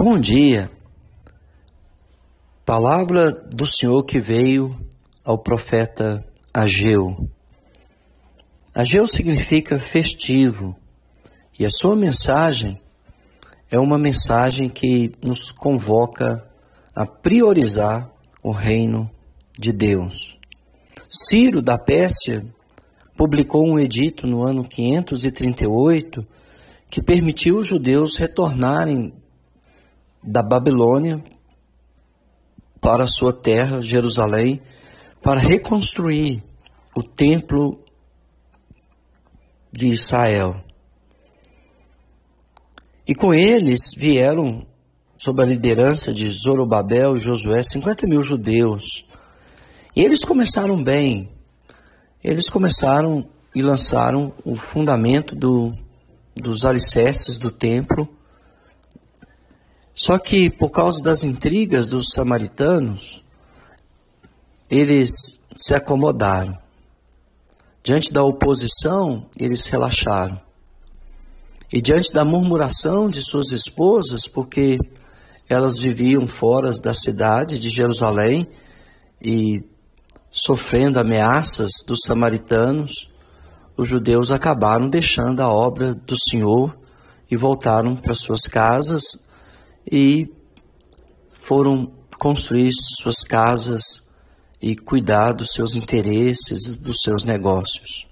Bom dia. Palavra do Senhor que veio ao profeta Ageu. Ageu significa festivo e a sua mensagem é uma mensagem que nos convoca a priorizar o reino de Deus. Ciro da Pérsia publicou um edito no ano 538 que permitiu os judeus retornarem da Babilônia para a sua terra, Jerusalém, para reconstruir o templo de Israel. E com eles vieram, sob a liderança de Zorobabel e Josué, 50 mil judeus. E eles começaram bem. Eles começaram e lançaram o fundamento do, dos alicerces do templo. Só que por causa das intrigas dos samaritanos, eles se acomodaram. Diante da oposição, eles relaxaram. E diante da murmuração de suas esposas, porque elas viviam fora da cidade de Jerusalém e sofrendo ameaças dos samaritanos, os judeus acabaram deixando a obra do Senhor e voltaram para suas casas e foram construir suas casas e cuidar dos seus interesses, dos seus negócios.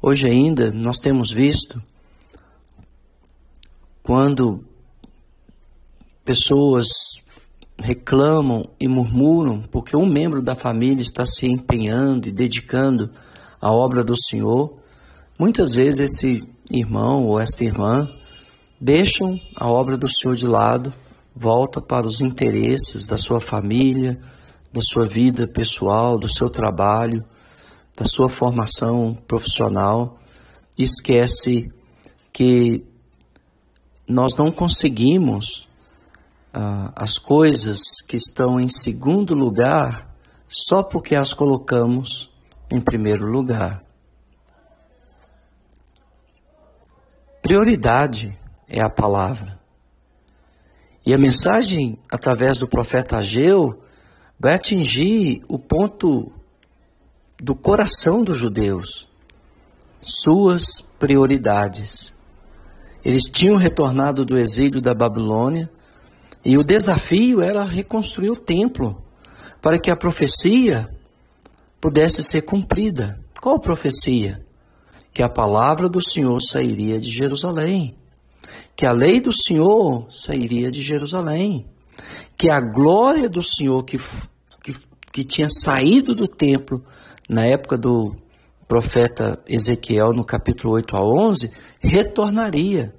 Hoje ainda nós temos visto quando pessoas reclamam e murmuram porque um membro da família está se empenhando e dedicando à obra do Senhor, muitas vezes esse irmão ou esta irmã deixam a obra do Senhor de lado, volta para os interesses da sua família, da sua vida pessoal, do seu trabalho, da sua formação profissional, esquece que nós não conseguimos ah, as coisas que estão em segundo lugar só porque as colocamos em primeiro lugar. Prioridade é a palavra. E a mensagem através do profeta Ageu vai atingir o ponto do coração dos judeus, suas prioridades. Eles tinham retornado do exílio da Babilônia e o desafio era reconstruir o templo para que a profecia pudesse ser cumprida. Qual profecia? Que a palavra do Senhor sairia de Jerusalém, que a lei do Senhor sairia de Jerusalém, que a glória do Senhor que, que, que tinha saído do templo na época do profeta Ezequiel, no capítulo 8 a 11, retornaria.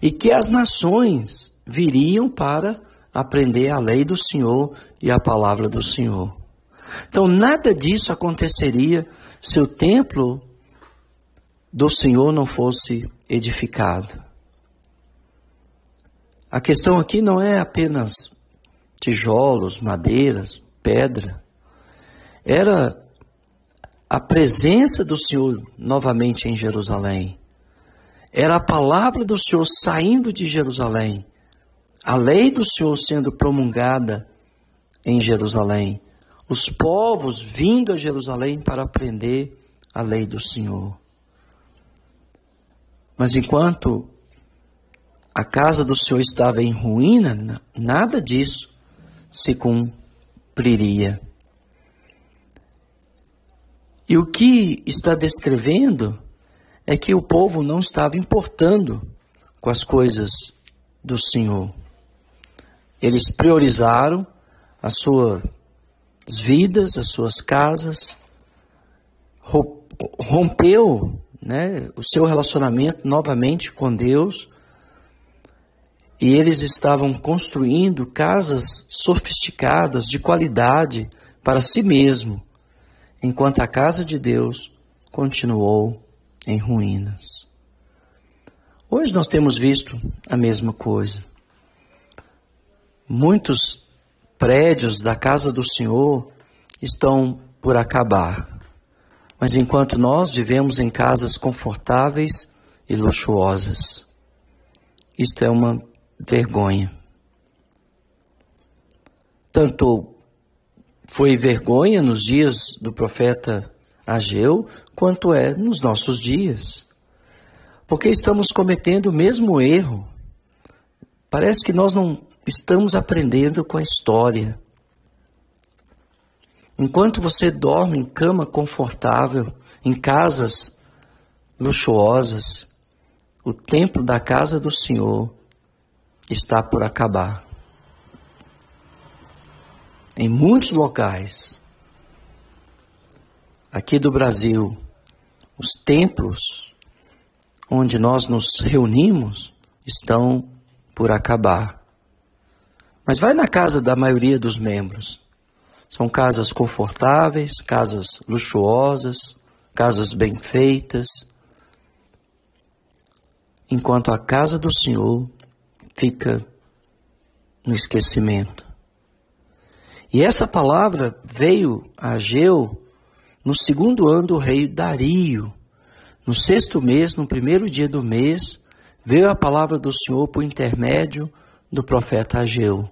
E que as nações viriam para aprender a lei do Senhor e a palavra do Senhor. Então, nada disso aconteceria se o templo do Senhor não fosse edificado. A questão aqui não é apenas tijolos, madeiras, pedra. Era a presença do Senhor novamente em Jerusalém. Era a palavra do Senhor saindo de Jerusalém. A lei do Senhor sendo promulgada em Jerusalém. Os povos vindo a Jerusalém para aprender a lei do Senhor. Mas enquanto a casa do Senhor estava em ruína, nada disso se cumpriria. E o que está descrevendo é que o povo não estava importando com as coisas do Senhor. Eles priorizaram as suas vidas, as suas casas, rompeu né, o seu relacionamento novamente com Deus e eles estavam construindo casas sofisticadas, de qualidade, para si mesmo enquanto a casa de Deus continuou em ruínas. Hoje nós temos visto a mesma coisa. Muitos prédios da casa do Senhor estão por acabar. Mas enquanto nós vivemos em casas confortáveis e luxuosas, isto é uma vergonha. Tanto foi vergonha nos dias do profeta Ageu, quanto é nos nossos dias. Porque estamos cometendo o mesmo erro. Parece que nós não estamos aprendendo com a história. Enquanto você dorme em cama confortável, em casas luxuosas, o templo da casa do Senhor está por acabar. Em muitos locais, aqui do Brasil, os templos onde nós nos reunimos estão por acabar. Mas vai na casa da maioria dos membros. São casas confortáveis, casas luxuosas, casas bem feitas. Enquanto a casa do Senhor fica no esquecimento. E essa palavra veio a Ageu no segundo ano do rei Dario. No sexto mês, no primeiro dia do mês, veio a palavra do Senhor por intermédio do profeta Ageu.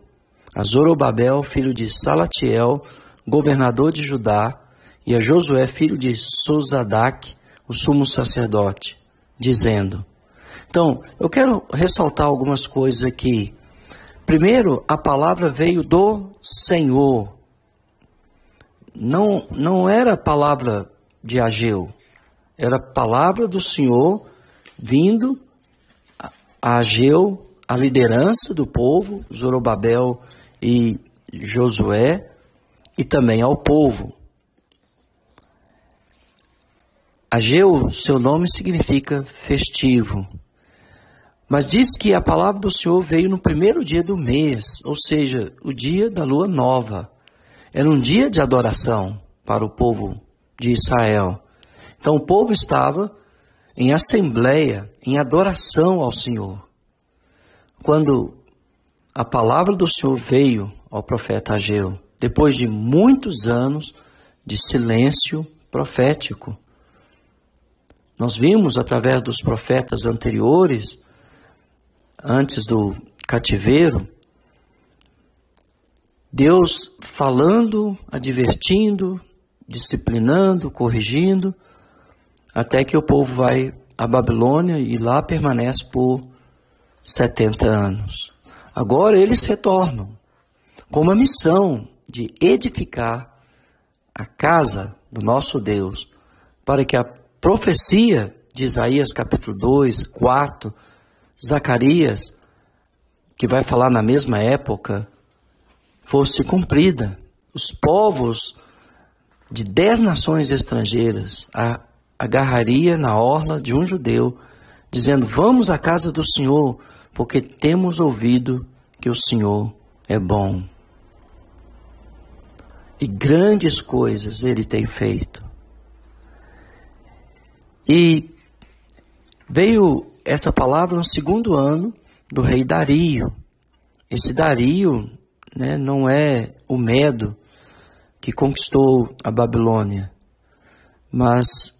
A Zorobabel, filho de Salatiel, governador de Judá, e a Josué, filho de Sozadac, o sumo sacerdote, dizendo. Então, eu quero ressaltar algumas coisas aqui. Primeiro, a palavra veio do Senhor. Não, não era palavra de Ageu, era palavra do Senhor vindo a Ageu, a liderança do povo, Zorobabel e Josué, e também ao povo. Ageu, seu nome significa festivo. Mas diz que a palavra do Senhor veio no primeiro dia do mês, ou seja, o dia da lua nova. Era um dia de adoração para o povo de Israel. Então o povo estava em assembleia, em adoração ao Senhor. Quando a palavra do Senhor veio ao profeta Ageu, depois de muitos anos de silêncio profético. Nós vimos através dos profetas anteriores, antes do cativeiro, Deus falando, advertindo, disciplinando, corrigindo, até que o povo vai à Babilônia e lá permanece por 70 anos. Agora eles retornam com uma missão de edificar a casa do nosso Deus, para que a profecia de Isaías capítulo 2, 4, Zacarias, que vai falar na mesma época, fosse cumprida. Os povos de dez nações estrangeiras agarraria na orla de um judeu, dizendo: Vamos à casa do Senhor, porque temos ouvido que o Senhor é bom. E grandes coisas ele tem feito. E veio essa palavra no segundo ano do rei Dario. Esse Dario né, não é o Medo que conquistou a Babilônia, mas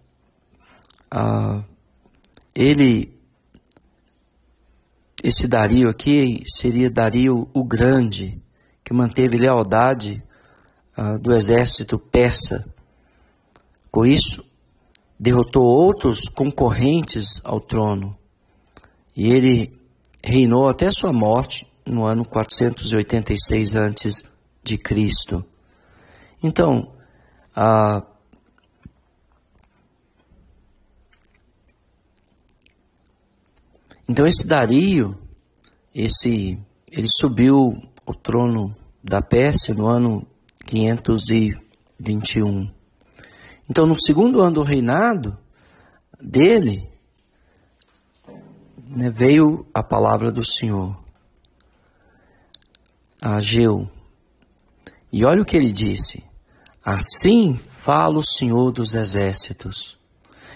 ah, ele esse Dario aqui seria Dario o Grande, que manteve lealdade uh, do exército persa. Com isso, derrotou outros concorrentes ao trono. E ele reinou até sua morte no ano 486 antes de Cristo. Então, a Então esse Dario, esse, ele subiu ao trono da Pérsia no ano 521. Então no segundo ano do reinado dele, né, veio a palavra do Senhor a Ageu. E olha o que ele disse: Assim fala o Senhor dos exércitos.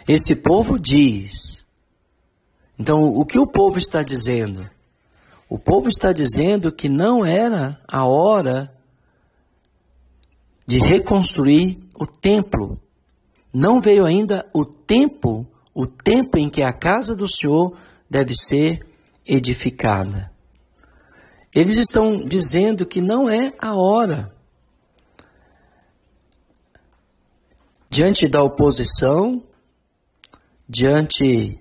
Esse povo diz: então, o que o povo está dizendo? O povo está dizendo que não era a hora de reconstruir o templo. Não veio ainda o tempo, o tempo em que a casa do Senhor deve ser edificada. eles estão dizendo que não é a hora. Diante da oposição, diante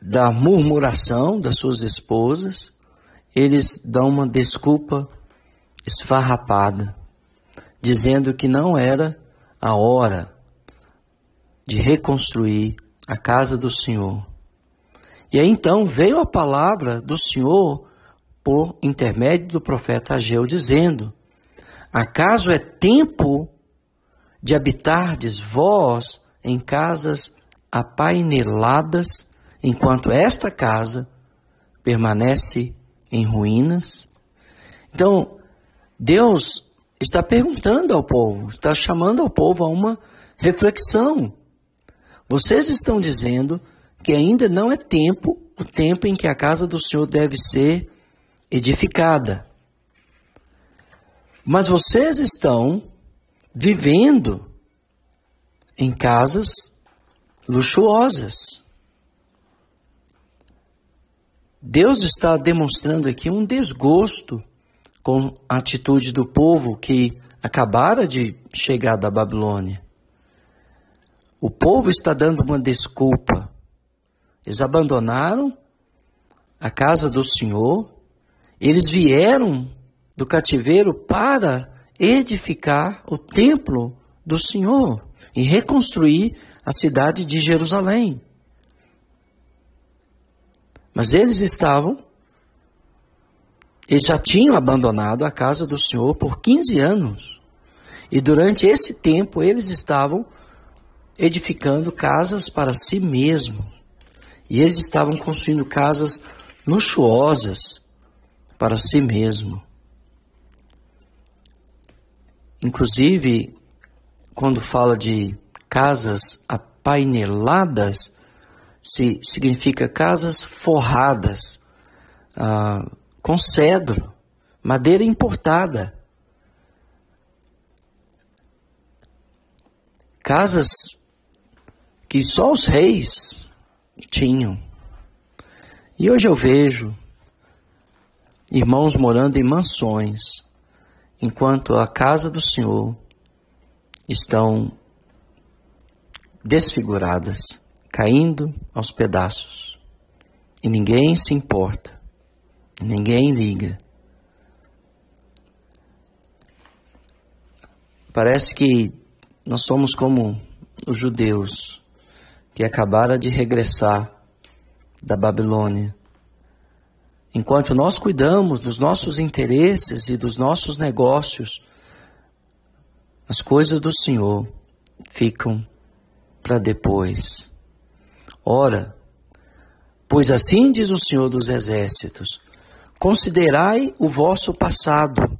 da murmuração das suas esposas, eles dão uma desculpa esfarrapada, dizendo que não era a hora de reconstruir a casa do Senhor. E aí então veio a palavra do Senhor por intermédio do profeta Ageu, dizendo: Acaso é tempo de habitardes vós em casas apaineladas, enquanto esta casa permanece em ruínas? Então, Deus está perguntando ao povo, está chamando ao povo a uma reflexão. Vocês estão dizendo que ainda não é tempo, o tempo em que a casa do Senhor deve ser edificada. Mas vocês estão vivendo em casas luxuosas. Deus está demonstrando aqui um desgosto com a atitude do povo que acabara de chegar da Babilônia. O povo está dando uma desculpa. Eles abandonaram a casa do Senhor eles vieram do cativeiro para edificar o templo do Senhor e reconstruir a cidade de Jerusalém. Mas eles estavam, eles já tinham abandonado a casa do Senhor por 15 anos. E durante esse tempo eles estavam edificando casas para si mesmos. E eles estavam construindo casas luxuosas para si mesmo. Inclusive, quando fala de casas apaineladas, se significa casas forradas, ah, com cedro, madeira importada. Casas que só os reis tinham. E hoje eu vejo irmãos morando em mansões, enquanto a casa do Senhor estão desfiguradas, caindo aos pedaços. E ninguém se importa, ninguém liga. Parece que nós somos como os judeus que acabaram de regressar da Babilônia Enquanto nós cuidamos dos nossos interesses e dos nossos negócios, as coisas do Senhor ficam para depois. Ora, pois assim diz o Senhor dos Exércitos: considerai o vosso passado.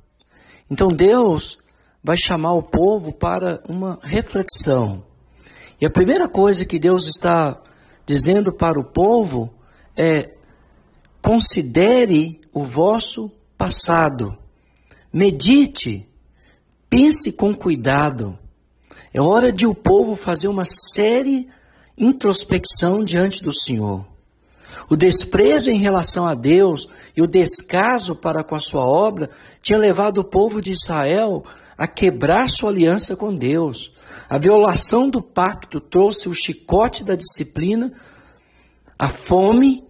Então Deus vai chamar o povo para uma reflexão. E a primeira coisa que Deus está dizendo para o povo é: Considere o vosso passado. Medite. Pense com cuidado. É hora de o povo fazer uma séria introspecção diante do Senhor. O desprezo em relação a Deus e o descaso para com a sua obra tinha levado o povo de Israel a quebrar sua aliança com Deus. A violação do pacto trouxe o chicote da disciplina, a fome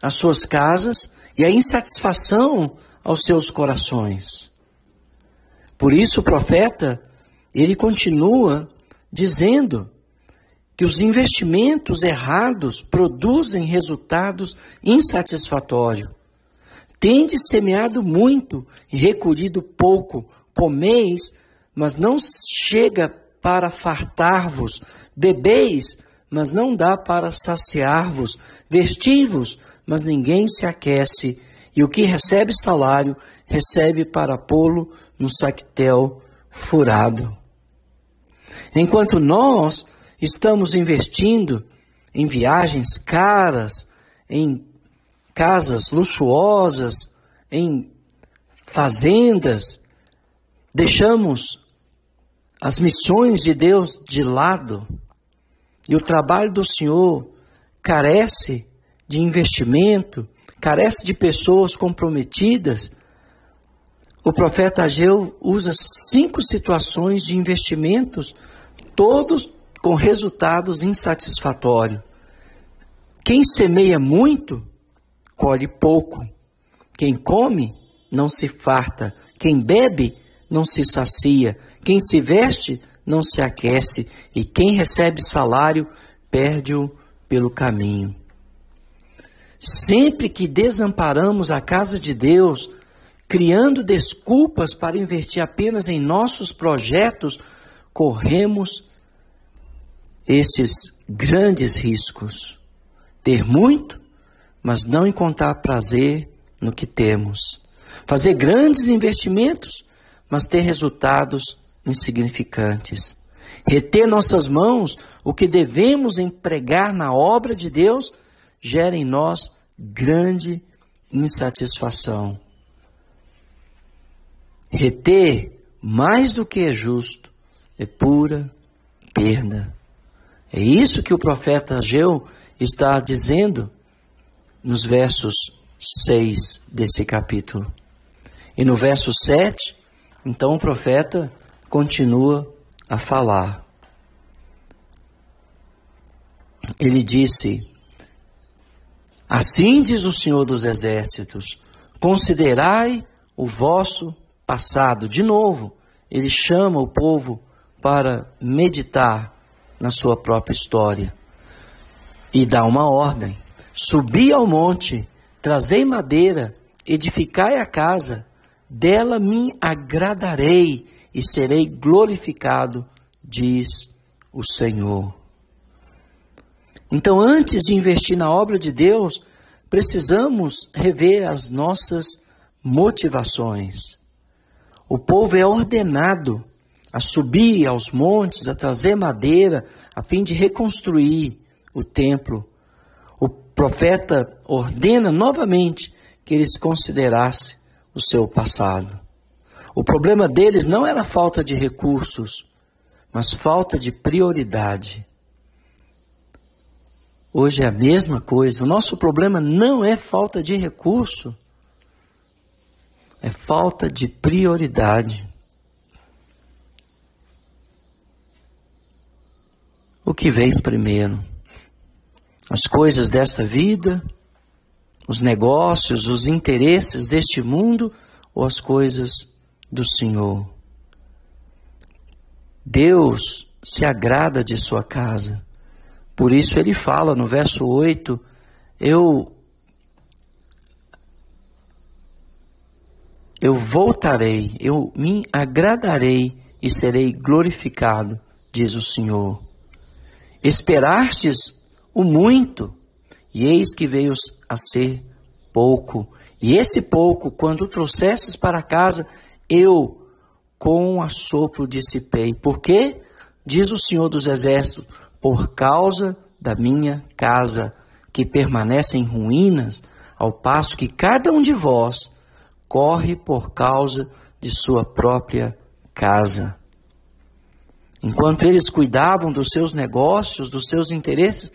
às suas casas e a insatisfação aos seus corações. Por isso o profeta, ele continua dizendo que os investimentos errados produzem resultados insatisfatórios. Tende semeado muito e recolhido pouco, comeis, mas não chega para fartar-vos, bebeis, mas não dá para saciar-vos, vestivos, mas ninguém se aquece, e o que recebe salário, recebe para pô-lo no saquetel furado. Enquanto nós estamos investindo em viagens caras, em casas luxuosas, em fazendas, deixamos as missões de Deus de lado e o trabalho do Senhor carece de investimento, carece de pessoas comprometidas, o profeta Ageu usa cinco situações de investimentos, todos com resultados insatisfatórios. Quem semeia muito, colhe pouco. Quem come, não se farta. Quem bebe, não se sacia. Quem se veste, não se aquece. E quem recebe salário, perde-o pelo caminho. Sempre que desamparamos a casa de Deus, criando desculpas para investir apenas em nossos projetos, corremos esses grandes riscos. Ter muito, mas não encontrar prazer no que temos. Fazer grandes investimentos, mas ter resultados insignificantes. Reter nossas mãos o que devemos empregar na obra de Deus gera em nós grande insatisfação reter mais do que é justo é pura perda. É isso que o profeta Ageu está dizendo nos versos 6 desse capítulo. E no verso 7, então o profeta continua a falar. Ele disse: Assim diz o Senhor dos Exércitos: Considerai o vosso passado. De novo, ele chama o povo para meditar na sua própria história e dá uma ordem: subi ao monte, trazei madeira, edificai a casa, dela me agradarei e serei glorificado, diz o Senhor. Então, antes de investir na obra de Deus, precisamos rever as nossas motivações. O povo é ordenado a subir aos montes, a trazer madeira, a fim de reconstruir o templo. O profeta ordena novamente que eles considerassem o seu passado. O problema deles não era falta de recursos, mas falta de prioridade. Hoje é a mesma coisa. O nosso problema não é falta de recurso, é falta de prioridade. O que vem primeiro? As coisas desta vida, os negócios, os interesses deste mundo ou as coisas do Senhor? Deus se agrada de sua casa. Por isso ele fala no verso 8: Eu eu voltarei, eu me agradarei e serei glorificado, diz o Senhor. Esperastes o muito, e eis que veio a ser pouco. E esse pouco, quando trouxesses para casa, eu com um assopro dissipei. Por quê? Diz o Senhor dos Exércitos, por causa da minha casa, que permanece em ruínas, ao passo que cada um de vós corre por causa de sua própria casa. Enquanto eles cuidavam dos seus negócios, dos seus interesses,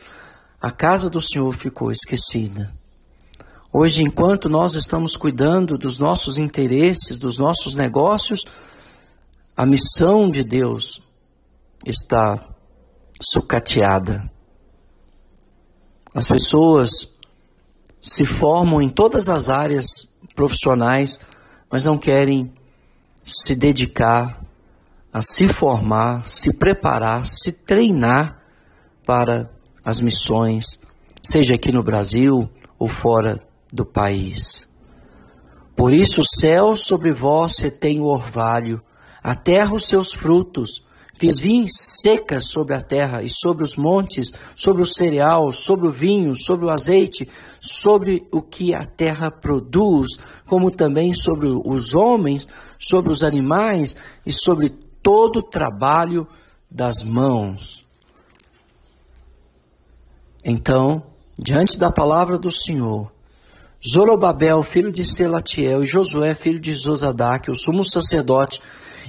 a casa do Senhor ficou esquecida. Hoje, enquanto nós estamos cuidando dos nossos interesses, dos nossos negócios, a missão de Deus está sucateada. As pessoas se formam em todas as áreas profissionais, mas não querem se dedicar a se formar, se preparar, se treinar para as missões, seja aqui no Brasil ou fora do país. Por isso o céu sobre vós retém o orvalho, a terra os seus frutos, Fiz vinhas secas sobre a terra e sobre os montes, sobre o cereal, sobre o vinho, sobre o azeite, sobre o que a terra produz, como também sobre os homens, sobre os animais e sobre todo o trabalho das mãos. Então, diante da palavra do Senhor, Zorobabel, filho de Selatiel, e Josué, filho de Zosadac, o sumo sacerdote,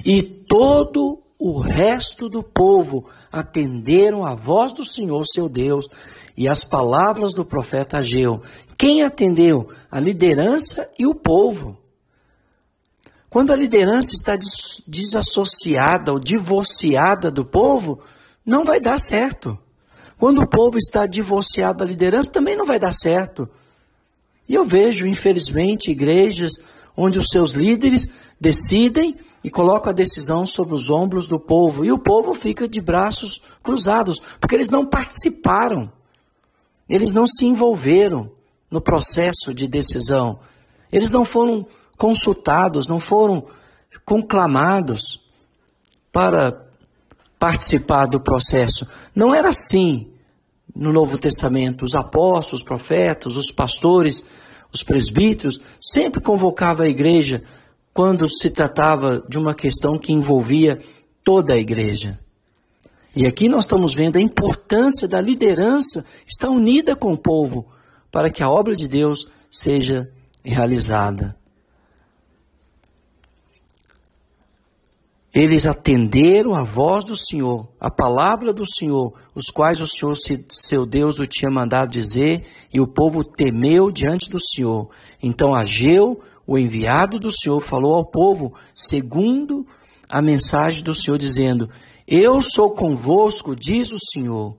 e todo o resto do povo atenderam à voz do Senhor seu Deus e as palavras do profeta Ageu. Quem atendeu? A liderança e o povo. Quando a liderança está desassociada ou divorciada do povo, não vai dar certo. Quando o povo está divorciado da liderança, também não vai dar certo. E eu vejo, infelizmente, igrejas onde os seus líderes decidem e colocam a decisão sobre os ombros do povo. E o povo fica de braços cruzados, porque eles não participaram, eles não se envolveram no processo de decisão, eles não foram consultados, não foram conclamados para participar do processo. Não era assim no Novo Testamento. Os apóstolos, os profetas, os pastores, os presbíteros sempre convocavam a igreja quando se tratava de uma questão que envolvia toda a igreja. E aqui nós estamos vendo a importância da liderança estar unida com o povo para que a obra de Deus seja realizada. Eles atenderam a voz do Senhor, a palavra do Senhor, os quais o Senhor, seu Deus, o tinha mandado dizer, e o povo temeu diante do Senhor. Então Ageu, o enviado do Senhor, falou ao povo, segundo a mensagem do Senhor, dizendo: Eu sou convosco, diz o Senhor.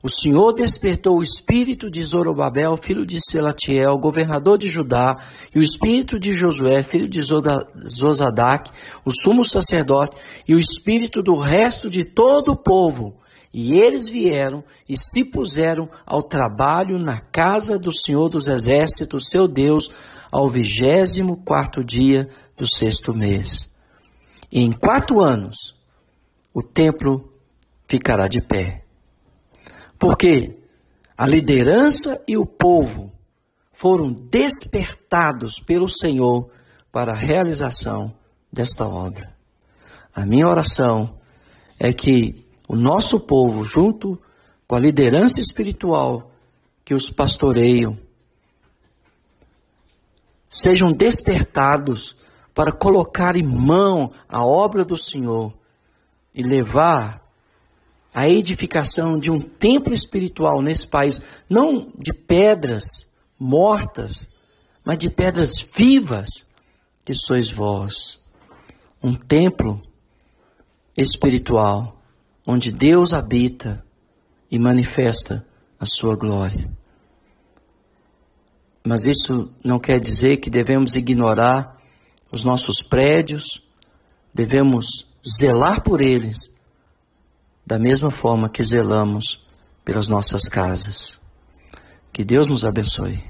O Senhor despertou o espírito de Zorobabel, filho de Selatiel, governador de Judá, e o espírito de Josué, filho de Zozadac, o sumo sacerdote, e o espírito do resto de todo o povo. E eles vieram e se puseram ao trabalho na casa do Senhor dos Exércitos, seu Deus, ao vigésimo quarto dia do sexto mês. E em quatro anos o templo ficará de pé. Porque a liderança e o povo foram despertados pelo Senhor para a realização desta obra. A minha oração é que o nosso povo, junto com a liderança espiritual que os pastoreiam, sejam despertados para colocar em mão a obra do Senhor e levar a edificação de um templo espiritual nesse país, não de pedras mortas, mas de pedras vivas, que sois vós. Um templo espiritual, onde Deus habita e manifesta a sua glória. Mas isso não quer dizer que devemos ignorar os nossos prédios, devemos zelar por eles da mesma forma que zelamos pelas nossas casas. Que Deus nos abençoe.